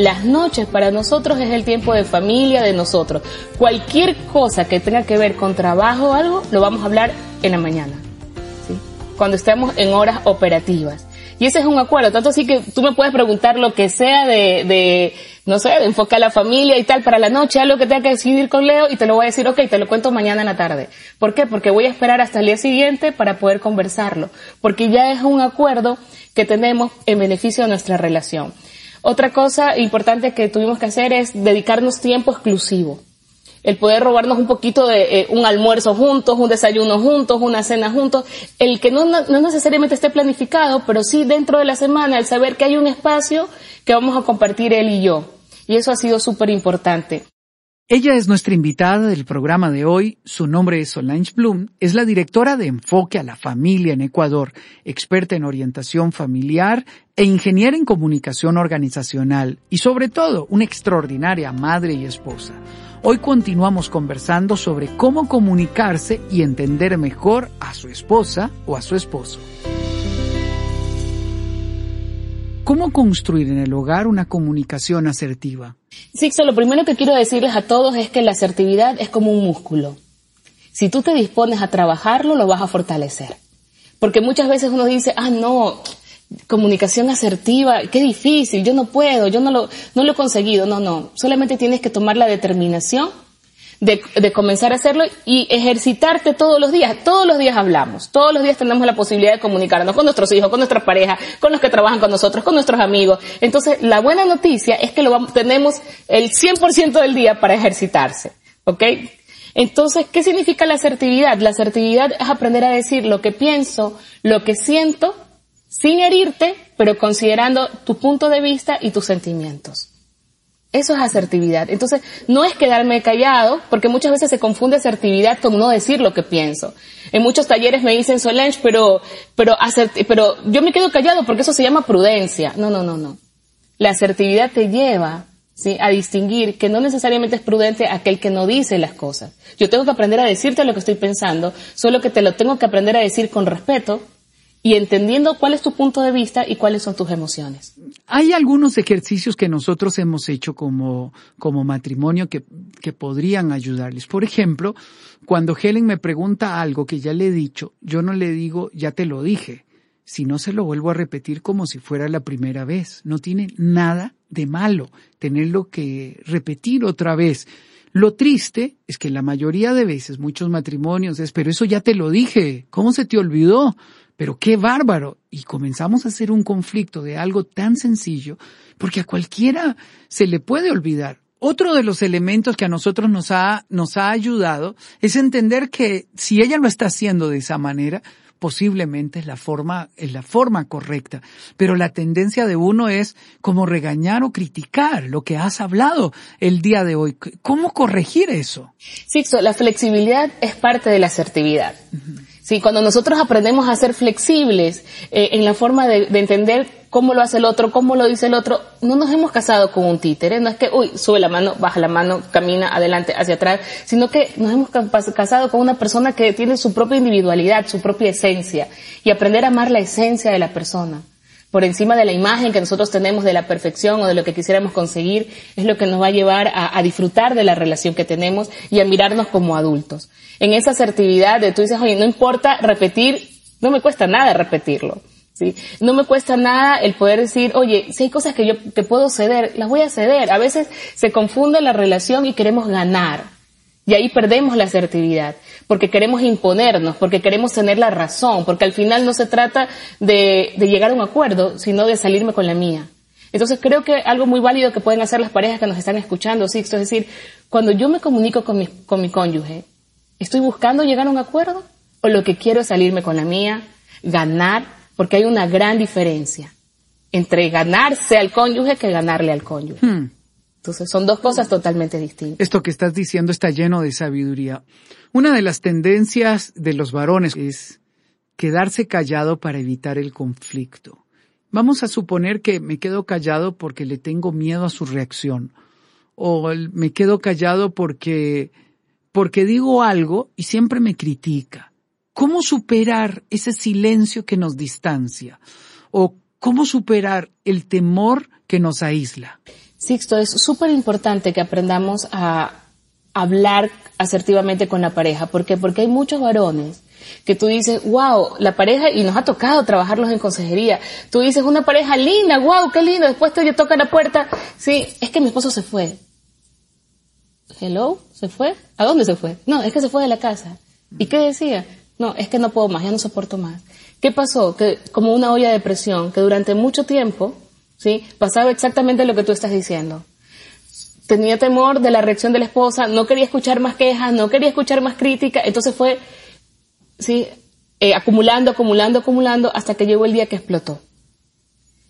Las noches para nosotros es el tiempo de familia de nosotros. Cualquier cosa que tenga que ver con trabajo o algo, lo vamos a hablar en la mañana. Cuando estemos en horas operativas. Y ese es un acuerdo. Tanto así que tú me puedes preguntar lo que sea de, de no sé, de enfocar a la familia y tal para la noche, algo que tenga que decidir con Leo y te lo voy a decir, ok, te lo cuento mañana en la tarde. ¿Por qué? Porque voy a esperar hasta el día siguiente para poder conversarlo. Porque ya es un acuerdo que tenemos en beneficio de nuestra relación. Otra cosa importante que tuvimos que hacer es dedicarnos tiempo exclusivo. El poder robarnos un poquito de eh, un almuerzo juntos, un desayuno juntos, una cena juntos. El que no, no necesariamente esté planificado, pero sí dentro de la semana, el saber que hay un espacio que vamos a compartir él y yo. Y eso ha sido súper importante. Ella es nuestra invitada del programa de hoy. Su nombre es Solange Bloom. Es la directora de Enfoque a la Familia en Ecuador, experta en orientación familiar e ingeniera en comunicación organizacional y sobre todo una extraordinaria madre y esposa. Hoy continuamos conversando sobre cómo comunicarse y entender mejor a su esposa o a su esposo. ¿Cómo construir en el hogar una comunicación asertiva? Sixto, lo primero que quiero decirles a todos es que la asertividad es como un músculo. Si tú te dispones a trabajarlo, lo vas a fortalecer. Porque muchas veces uno dice, ah, no, comunicación asertiva, qué difícil, yo no puedo, yo no lo, no lo he conseguido. No, no, solamente tienes que tomar la determinación de, de, comenzar a hacerlo y ejercitarte todos los días. Todos los días hablamos, todos los días tenemos la posibilidad de comunicarnos con nuestros hijos, con nuestras parejas, con los que trabajan con nosotros, con nuestros amigos. Entonces, la buena noticia es que lo vamos, tenemos el 100% del día para ejercitarse. ¿Ok? Entonces, ¿qué significa la asertividad? La asertividad es aprender a decir lo que pienso, lo que siento, sin herirte, pero considerando tu punto de vista y tus sentimientos. Eso es asertividad. Entonces, no es quedarme callado, porque muchas veces se confunde asertividad con no decir lo que pienso. En muchos talleres me dicen, Solange, pero, pero, pero yo me quedo callado porque eso se llama prudencia. No, no, no, no. La asertividad te lleva ¿sí? a distinguir que no necesariamente es prudente aquel que no dice las cosas. Yo tengo que aprender a decirte lo que estoy pensando, solo que te lo tengo que aprender a decir con respeto, y entendiendo cuál es tu punto de vista y cuáles son tus emociones. Hay algunos ejercicios que nosotros hemos hecho como, como matrimonio que, que podrían ayudarles. Por ejemplo, cuando Helen me pregunta algo que ya le he dicho, yo no le digo, ya te lo dije, sino se lo vuelvo a repetir como si fuera la primera vez. No tiene nada de malo tenerlo que repetir otra vez. Lo triste es que la mayoría de veces, muchos matrimonios es, pero eso ya te lo dije, ¿cómo se te olvidó? Pero qué bárbaro. Y comenzamos a hacer un conflicto de algo tan sencillo, porque a cualquiera se le puede olvidar. Otro de los elementos que a nosotros nos ha, nos ha ayudado es entender que si ella lo está haciendo de esa manera, posiblemente es la forma, es la forma correcta. Pero la tendencia de uno es como regañar o criticar lo que has hablado el día de hoy. ¿Cómo corregir eso? Sixto, la flexibilidad es parte de la asertividad. Sí, cuando nosotros aprendemos a ser flexibles eh, en la forma de, de, entender cómo lo hace el otro, cómo lo dice el otro, no nos hemos casado con un títere, no es que, uy, sube la mano, baja la mano, camina adelante, hacia atrás, sino que nos hemos casado con una persona que tiene su propia individualidad, su propia esencia, y aprender a amar la esencia de la persona por encima de la imagen que nosotros tenemos de la perfección o de lo que quisiéramos conseguir, es lo que nos va a llevar a, a, disfrutar de la relación que tenemos y a mirarnos como adultos. En esa asertividad de tú dices, oye, no importa repetir No me cuesta nada repetirlo. ¿sí? No me cuesta nada el poder decir, oye, si hay cosas que yo que puedo ceder, las voy a ceder. A veces se confunde la relación y queremos ganar. Y ahí perdemos la asertividad, porque queremos imponernos, porque queremos tener la razón, porque al final no se trata de, llegar a un acuerdo, sino de salirme con la mía. Entonces creo que algo muy válido que pueden hacer las parejas que nos están escuchando, Sixto, es decir, cuando yo me comunico con mi, con mi cónyuge, ¿estoy buscando llegar a un acuerdo? ¿O lo que quiero es salirme con la mía, ganar? Porque hay una gran diferencia entre ganarse al cónyuge que ganarle al cónyuge. Hmm. Entonces son dos cosas totalmente distintas. Esto que estás diciendo está lleno de sabiduría. Una de las tendencias de los varones es quedarse callado para evitar el conflicto. Vamos a suponer que me quedo callado porque le tengo miedo a su reacción. O me quedo callado porque, porque digo algo y siempre me critica. ¿Cómo superar ese silencio que nos distancia? ¿O cómo superar el temor que nos aísla? Sixto, es súper importante que aprendamos a hablar asertivamente con la pareja. ¿Por qué? Porque hay muchos varones que tú dices, wow, la pareja, y nos ha tocado trabajarlos en consejería, tú dices, una pareja linda, wow, qué lindo, después te toca la puerta, sí, es que mi esposo se fue. Hello, ¿se fue? ¿A dónde se fue? No, es que se fue de la casa. ¿Y qué decía? No, es que no puedo más, ya no soporto más. ¿Qué pasó? Que como una olla de presión, que durante mucho tiempo, sí, pasaba exactamente lo que tú estás diciendo tenía temor de la reacción de la esposa, no quería escuchar más quejas, no quería escuchar más crítica, entonces fue ¿sí? Eh, acumulando, acumulando, acumulando, hasta que llegó el día que explotó.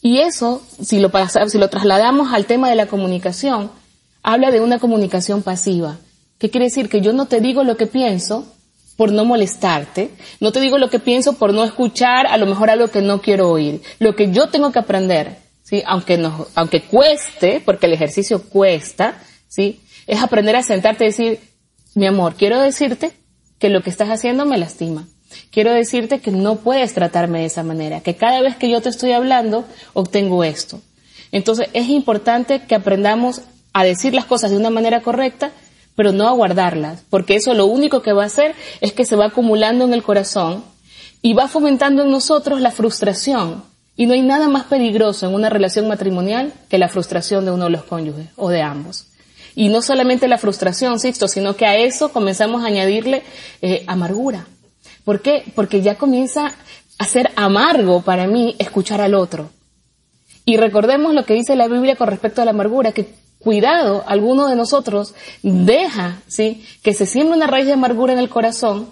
Y eso, si lo, si lo trasladamos al tema de la comunicación, habla de una comunicación pasiva. ¿Qué quiere decir? Que yo no te digo lo que pienso por no molestarte, no te digo lo que pienso por no escuchar a lo mejor algo que no quiero oír. Lo que yo tengo que aprender, ¿sí? aunque, no, aunque cueste, porque el ejercicio cuesta, ¿sí? es aprender a sentarte y decir, mi amor, quiero decirte que lo que estás haciendo me lastima. Quiero decirte que no puedes tratarme de esa manera, que cada vez que yo te estoy hablando, obtengo esto. Entonces es importante que aprendamos a decir las cosas de una manera correcta, pero no a guardarlas, porque eso lo único que va a hacer es que se va acumulando en el corazón y va fomentando en nosotros la frustración. Y no hay nada más peligroso en una relación matrimonial que la frustración de uno de los cónyuges o de ambos. Y no solamente la frustración, Sixto, sino que a eso comenzamos a añadirle eh, amargura. ¿Por qué? Porque ya comienza a ser amargo para mí escuchar al otro. Y recordemos lo que dice la Biblia con respecto a la amargura, que cuidado, alguno de nosotros deja, ¿sí? Que se siembra una raíz de amargura en el corazón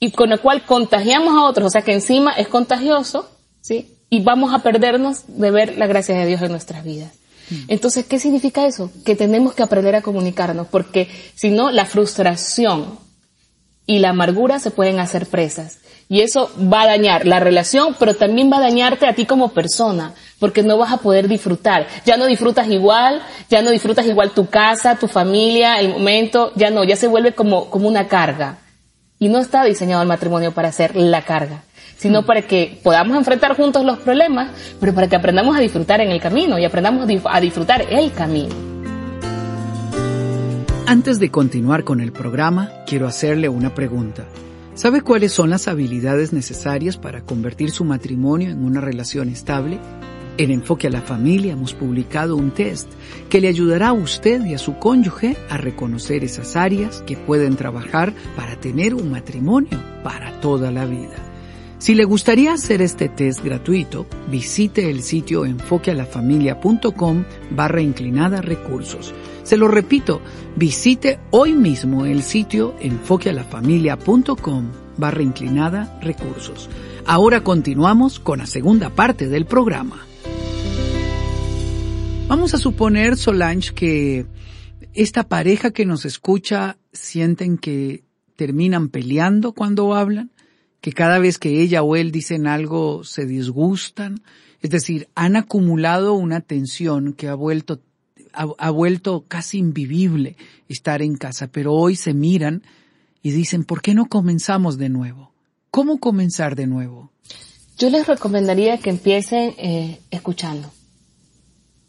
y con la cual contagiamos a otros, o sea que encima es contagioso, ¿sí? Y vamos a perdernos de ver la gracia de Dios en nuestras vidas. Entonces, ¿qué significa eso? Que tenemos que aprender a comunicarnos, porque si no, la frustración y la amargura se pueden hacer presas. Y eso va a dañar la relación, pero también va a dañarte a ti como persona, porque no vas a poder disfrutar. Ya no disfrutas igual, ya no disfrutas igual tu casa, tu familia, el momento, ya no, ya se vuelve como, como una carga. Y no está diseñado el matrimonio para ser la carga sino para que podamos enfrentar juntos los problemas, pero para que aprendamos a disfrutar en el camino y aprendamos a disfrutar el camino. Antes de continuar con el programa, quiero hacerle una pregunta. ¿Sabe cuáles son las habilidades necesarias para convertir su matrimonio en una relación estable? En Enfoque a la Familia hemos publicado un test que le ayudará a usted y a su cónyuge a reconocer esas áreas que pueden trabajar para tener un matrimonio para toda la vida. Si le gustaría hacer este test gratuito, visite el sitio enfoquealafamilia.com barra inclinada recursos. Se lo repito, visite hoy mismo el sitio enfoquealafamilia.com barra inclinada recursos. Ahora continuamos con la segunda parte del programa. Vamos a suponer, Solange, que esta pareja que nos escucha sienten que terminan peleando cuando hablan que cada vez que ella o él dicen algo se disgustan, es decir, han acumulado una tensión que ha vuelto ha, vuelto casi invivible estar en casa, pero hoy se miran y dicen, ¿por qué no comenzamos de nuevo? ¿Cómo comenzar de nuevo? Yo les recomendaría que empiecen eh, escuchando.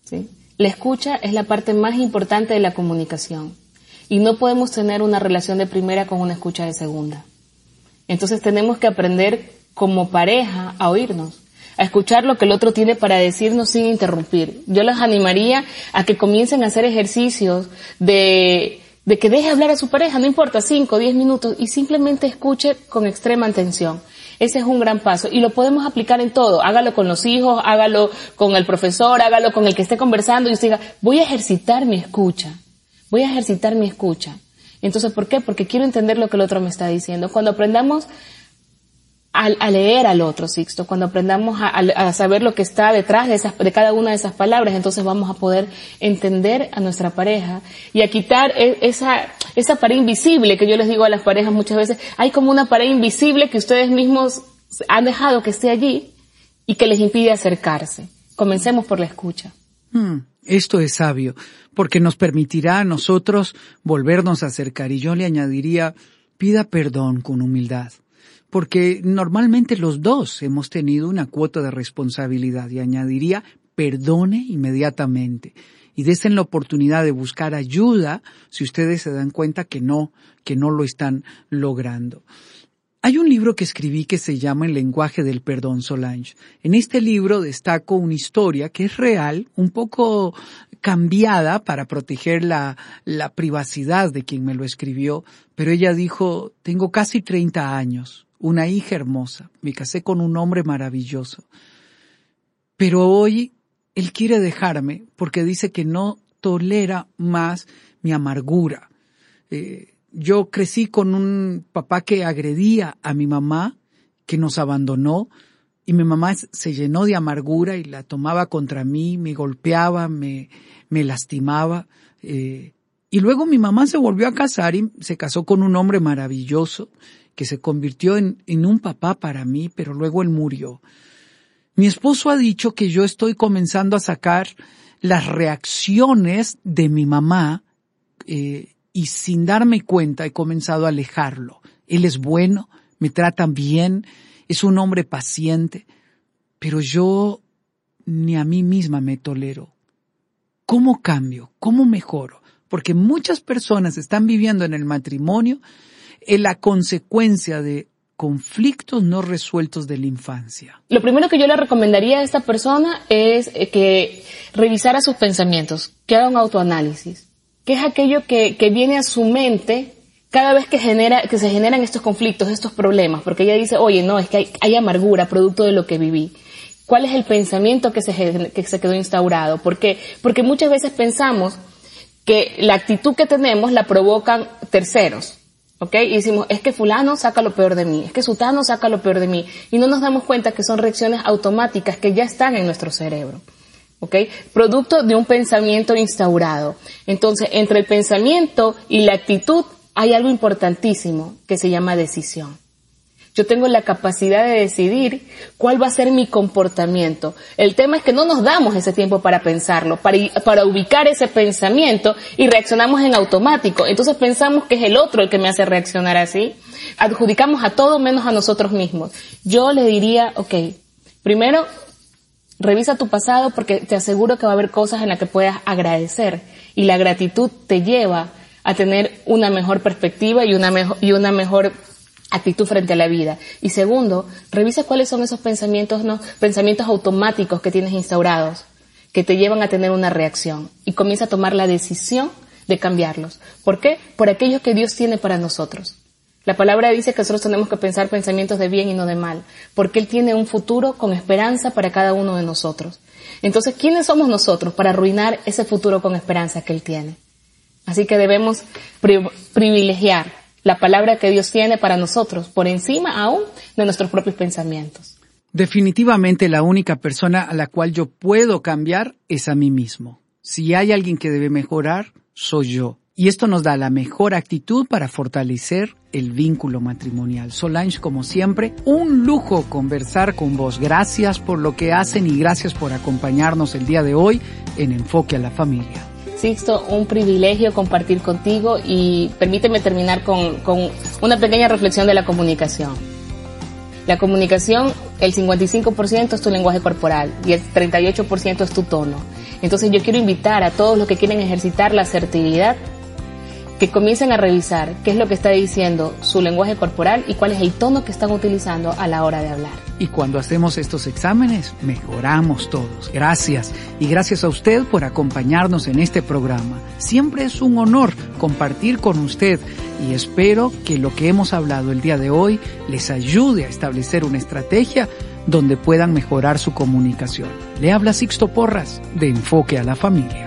¿sí? La escucha es la parte más importante de la comunicación y no podemos tener una relación de primera con una escucha de segunda. Entonces tenemos que aprender como pareja a oírnos, a escuchar lo que el otro tiene para decirnos sin interrumpir. Yo les animaría a que comiencen a hacer ejercicios de, de que deje hablar a su pareja, no importa, 5 o 10 minutos, y simplemente escuche con extrema atención. Ese es un gran paso y lo podemos aplicar en todo. Hágalo con los hijos, hágalo con el profesor, hágalo con el que esté conversando y usted diga, voy a ejercitar mi escucha. Voy a ejercitar mi escucha. Entonces, ¿por qué? Porque quiero entender lo que el otro me está diciendo. Cuando aprendamos a, leer al otro, Sixto, cuando aprendamos a, saber lo que está detrás de, esas, de cada una de esas palabras, entonces vamos a poder entender a nuestra pareja y a quitar e, esa, esa pared invisible que yo les digo a las parejas muchas veces, hay como una pared invisible que ustedes mismos han dejado que esté allí y que les impide acercarse. Comencemos por la escucha. Hmm, esto es sabio, porque nos permitirá a nosotros volvernos a acercar y yo le añadiría, pida perdón con humildad porque normalmente los dos hemos tenido una cuota de responsabilidad y añadiría perdone inmediatamente y desen la oportunidad de buscar ayuda si ustedes se dan cuenta que no, que no lo están logrando. Hay un libro que escribí que se llama El lenguaje del perdón Solange. En este libro destaco una historia que es real, un poco cambiada para proteger la, privacidad de quien me lo escribió, pero ella dijo, tengo casi 30 años, una hija hermosa, me casé con un hombre maravilloso. Pero hoy él quiere dejarme porque dice que no tolera más mi amargura. Eh, yo crecí con un papá que agredía a mi mamá, que nos abandonó, y mi mamá se llenó de amargura y la tomaba contra mí, me golpeaba, me, me lastimaba. Eh, y luego mi mamá se volvió a casar y se casó con un hombre maravilloso que se convirtió en, en un papá para mí, pero luego él murió. Mi esposo ha dicho que yo estoy comenzando a sacar las reacciones de mi mamá eh, y sin darme cuenta he comenzado a alejarlo. Él es bueno, me trata bien, es un hombre paciente, pero yo ni a mí misma me tolero. ¿Cómo cambio? ¿Cómo mejoro? Porque muchas personas están viviendo en el matrimonio es la consecuencia de conflictos no resueltos de la infancia. Lo primero que yo le recomendaría a esta persona es eh, que revisara sus pensamientos, que haga un autoanálisis, que es aquello que, viene a su mente cada vez que genera, que se generan estos conflictos, estos problemas, porque ella dice, oye, no, es que hay, amargura producto de lo que viví. ¿Cuál es el pensamiento que se, que se quedó instaurado? Porque muchas veces pensamos que la actitud que tenemos la provocan terceros. ¿Ok? Y decimos, es que fulano saca lo peor de mí, es que sutano saca lo peor de mí. Y no nos damos cuenta que son reacciones automáticas que ya están en nuestro cerebro. ¿Ok? Producto de un pensamiento instaurado. Entonces, entre el pensamiento y la actitud hay algo importantísimo que se llama decisión. Yo tengo la capacidad de decidir cuál va a ser mi comportamiento. El tema es que no nos damos ese tiempo para pensarlo, para, ubicar ese pensamiento y reaccionamos en automático. Entonces pensamos que es el otro el que me hace reaccionar así. Adjudicamos a todo menos a nosotros mismos. Yo le diría, ok, primero revisa tu pasado porque te aseguro que va a haber cosas en las que puedas agradecer y la gratitud te lleva a tener una mejor perspectiva y una mejor, y una mejor actitud frente a la vida. Y segundo, revisa cuáles son esos pensamientos, ¿no? pensamientos automáticos que tienes instaurados, que te llevan a tener una reacción. Y comienza a tomar la decisión de cambiarlos. ¿Por qué? Por aquellos que Dios tiene para nosotros. La palabra dice que nosotros tenemos que pensar pensamientos de bien y no de mal, porque Él tiene un futuro con esperanza para cada uno de nosotros. Entonces, ¿quiénes somos nosotros para arruinar ese futuro con esperanza que Él tiene? Así que debemos privilegiar la palabra que Dios tiene para nosotros, por encima aún de nuestros propios pensamientos. Definitivamente la única persona a la cual yo puedo cambiar es a mí mismo. Si hay alguien que debe mejorar, soy yo. Y esto nos da la mejor actitud para fortalecer el vínculo matrimonial. Solange, como siempre, un lujo conversar con vos. Gracias por lo que hacen y gracias por acompañarnos el día de hoy en Enfoque a la Familia. Sixto, un privilegio compartir contigo y permíteme terminar con, una pequeña reflexión de la comunicación. La comunicación, el 55% es tu lenguaje corporal y el 38% es tu tono. Entonces yo quiero invitar a todos los que quieren ejercitar la asertividad que comiencen a revisar qué es lo que está diciendo su lenguaje corporal y cuál es el tono que están utilizando a la hora de hablar. Y cuando hacemos estos exámenes, mejoramos todos. Gracias. Y gracias a usted por acompañarnos en este programa. Siempre es un honor compartir con usted y espero que lo que hemos hablado el día de hoy les ayude a establecer una estrategia donde puedan mejorar su comunicación. Le habla Sixto Porras de Enfoque a la Familia.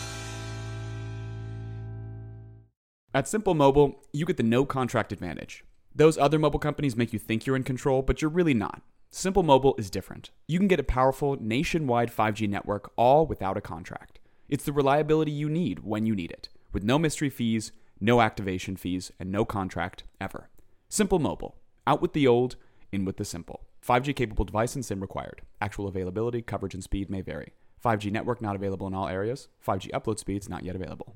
At Simple Mobile, you get the no contract advantage. Those other mobile companies make you think you're in control, but you're really not. Simple Mobile is different. You can get a powerful nationwide 5G network all without a contract. It's the reliability you need when you need it, with no mystery fees, no activation fees, and no contract ever. Simple Mobile. Out with the old, in with the simple. 5G capable device and SIM required. Actual availability, coverage, and speed may vary. 5G network not available in all areas. 5G upload speeds not yet available.